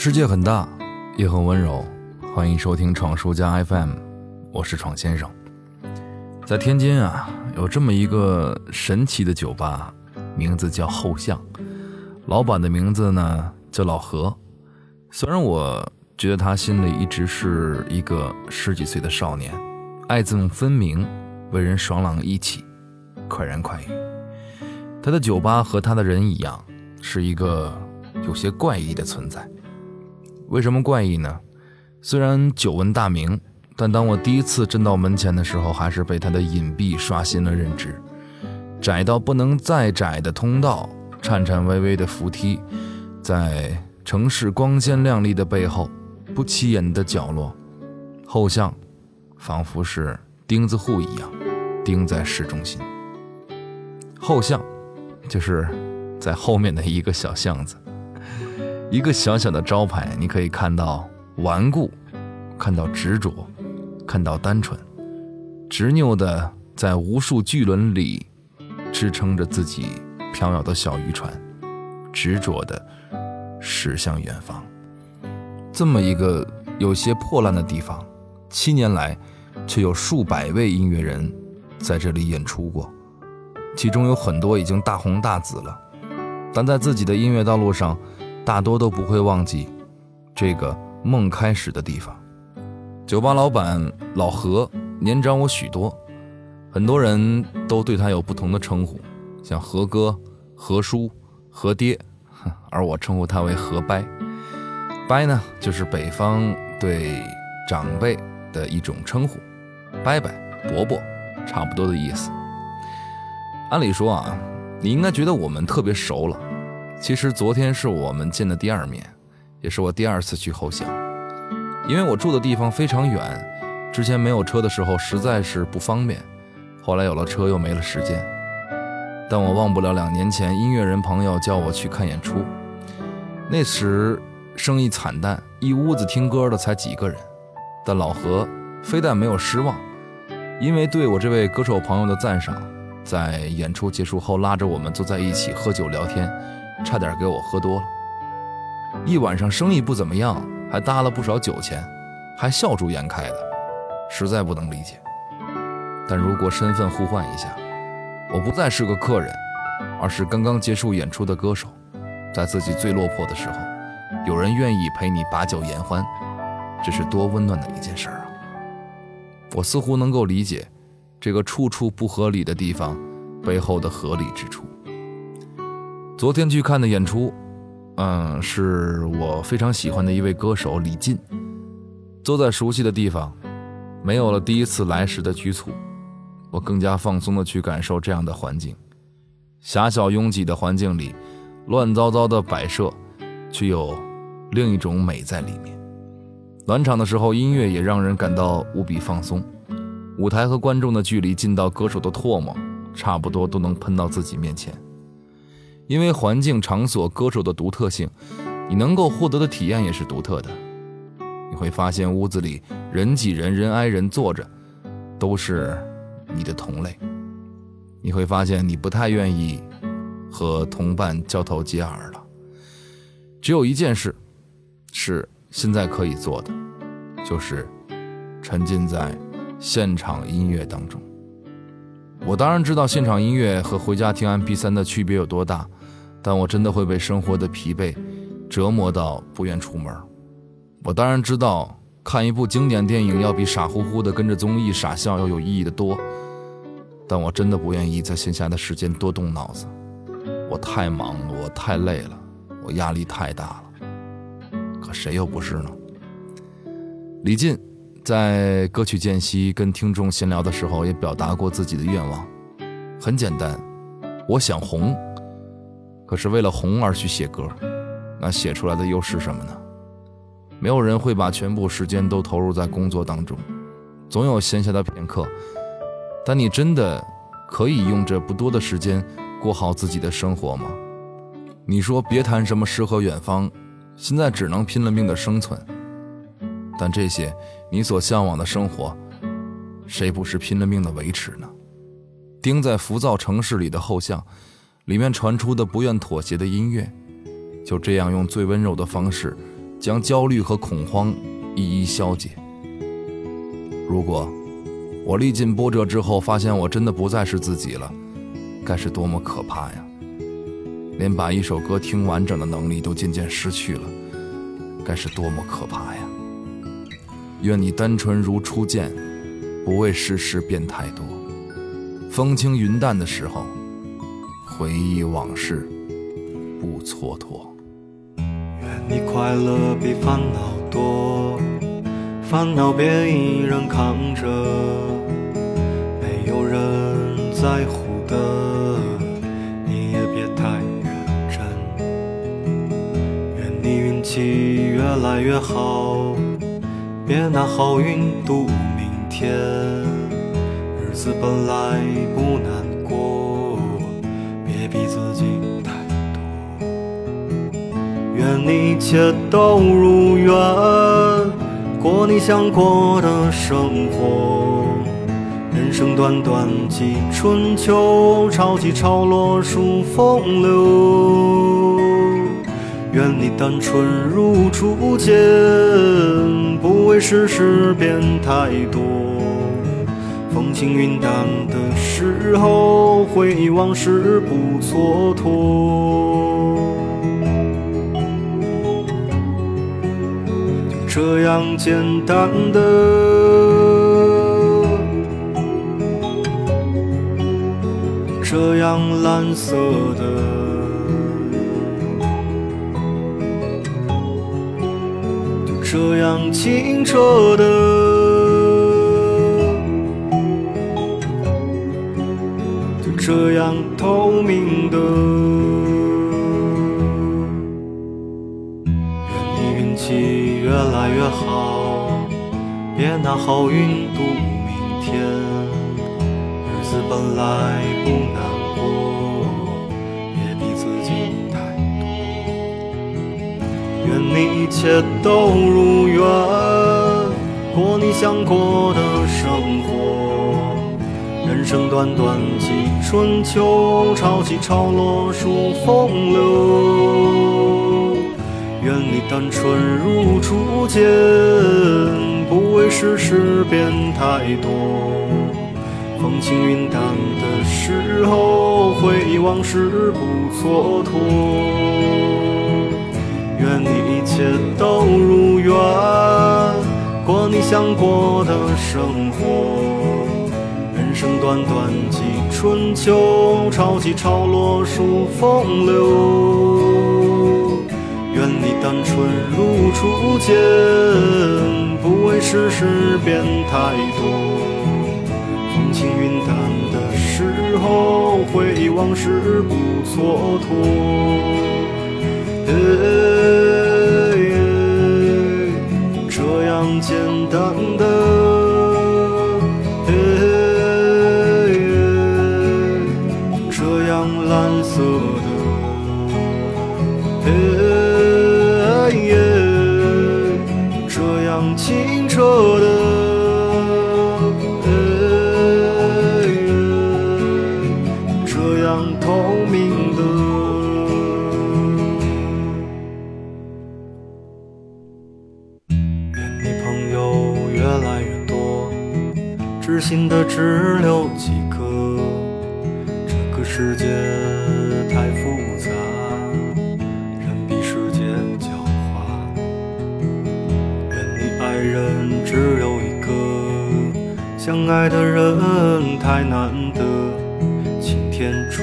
世界很大，也很温柔。欢迎收听闯书家 FM，我是闯先生。在天津啊，有这么一个神奇的酒吧，名字叫后巷。老板的名字呢叫老何。虽然我觉得他心里一直是一个十几岁的少年，爱憎分明，为人爽朗义气，快人快语。他的酒吧和他的人一样，是一个有些怪异的存在。为什么怪异呢？虽然久闻大名，但当我第一次站到门前的时候，还是被它的隐蔽刷新了认知。窄到不能再窄的通道，颤颤巍巍的扶梯，在城市光鲜亮丽的背后，不起眼的角落，后巷，仿佛是钉子户一样，钉在市中心。后巷，就是在后面的一个小巷子。一个小小的招牌，你可以看到顽固，看到执着，看到单纯，执拗的在无数巨轮里支撑着自己飘摇的小渔船，执着的驶向远方。这么一个有些破烂的地方，七年来却有数百位音乐人在这里演出过，其中有很多已经大红大紫了，但在自己的音乐道路上。大多都不会忘记这个梦开始的地方。酒吧老板老何年长我许多，很多人都对他有不同的称呼，像何哥、何叔、何爹，而我称呼他为何伯。伯呢，就是北方对长辈的一种称呼，伯伯、伯伯，差不多的意思。按理说啊，你应该觉得我们特别熟了。其实昨天是我们见的第二面，也是我第二次去后巷。因为我住的地方非常远，之前没有车的时候实在是不方便，后来有了车又没了时间。但我忘不了两年前音乐人朋友叫我去看演出，那时生意惨淡，一屋子听歌的才几个人。但老何非但没有失望，因为对我这位歌手朋友的赞赏，在演出结束后拉着我们坐在一起喝酒聊天。差点给我喝多了，一晚上生意不怎么样，还搭了不少酒钱，还笑逐颜开的，实在不能理解。但如果身份互换一下，我不再是个客人，而是刚刚结束演出的歌手，在自己最落魄的时候，有人愿意陪你把酒言欢，这是多温暖的一件事啊！我似乎能够理解这个处处不合理的地方背后的合理之处。昨天去看的演出，嗯，是我非常喜欢的一位歌手李进。坐在熟悉的地方，没有了第一次来时的局促，我更加放松的去感受这样的环境。狭小拥挤的环境里，乱糟糟的摆设，却有另一种美在里面。暖场的时候，音乐也让人感到无比放松。舞台和观众的距离近到歌手的唾沫差不多都能喷到自己面前。因为环境、场所、歌手的独特性，你能够获得的体验也是独特的。你会发现屋子里人挤人、人挨人坐着，都是你的同类。你会发现你不太愿意和同伴交头接耳了。只有一件事是现在可以做的，就是沉浸在现场音乐当中。我当然知道现场音乐和回家听 MP3 的区别有多大。但我真的会被生活的疲惫折磨到不愿出门。我当然知道，看一部经典电影要比傻乎乎的跟着综艺傻笑要有意义的多。但我真的不愿意在闲暇的时间多动脑子。我太忙了，我太累了，我压力太大了。可谁又不是呢？李进在歌曲间隙跟听众闲聊的时候，也表达过自己的愿望，很简单，我想红。可是为了红而去写歌，那写出来的又是什么呢？没有人会把全部时间都投入在工作当中，总有闲暇的片刻。但你真的可以用这不多的时间过好自己的生活吗？你说别谈什么诗和远方，现在只能拼了命的生存。但这些你所向往的生活，谁不是拼了命的维持呢？钉在浮躁城市里的后巷。里面传出的不愿妥协的音乐，就这样用最温柔的方式将焦虑和恐慌一一消解。如果我历尽波折之后，发现我真的不再是自己了，该是多么可怕呀！连把一首歌听完整的能力都渐渐失去了，该是多么可怕呀！愿你单纯如初见，不为世事变太多。风轻云淡的时候，回忆往事不蹉跎。愿你快乐比烦恼多。烦恼别一人扛着，没有人在乎的，你也别太认真。愿你运气越来越好，别拿好运赌明天。日子本来不难，别逼自己太多。愿你一切都如愿。过你想过的生活，人生短短几春秋，潮起潮落数风流。愿你单纯如初见，不为世事变太多。风轻云淡的时候，回忆往事不蹉跎。就这样简单的，这样蓝色的，就这样清澈的，透明的。愿你运气越来越好，别拿好运赌明天。日子本来不难过，别逼自己太多。愿你一切都如愿，过你想过的生活。人生短短几春秋，潮起潮落数风流。愿你单纯如初见，不为世事变太多。风轻云淡的时候，回忆往事不蹉跎。愿你一切都如愿，过你想过的生活。人生短短几春秋，潮起潮落数风流。愿你单纯如初见，不为世事变太多。风轻云淡的时候，回忆往事不蹉跎。这样简单只留几个。这个世界太复杂。人比世界狡猾。愿你爱人只有一个，相爱的人太难得，晴天出。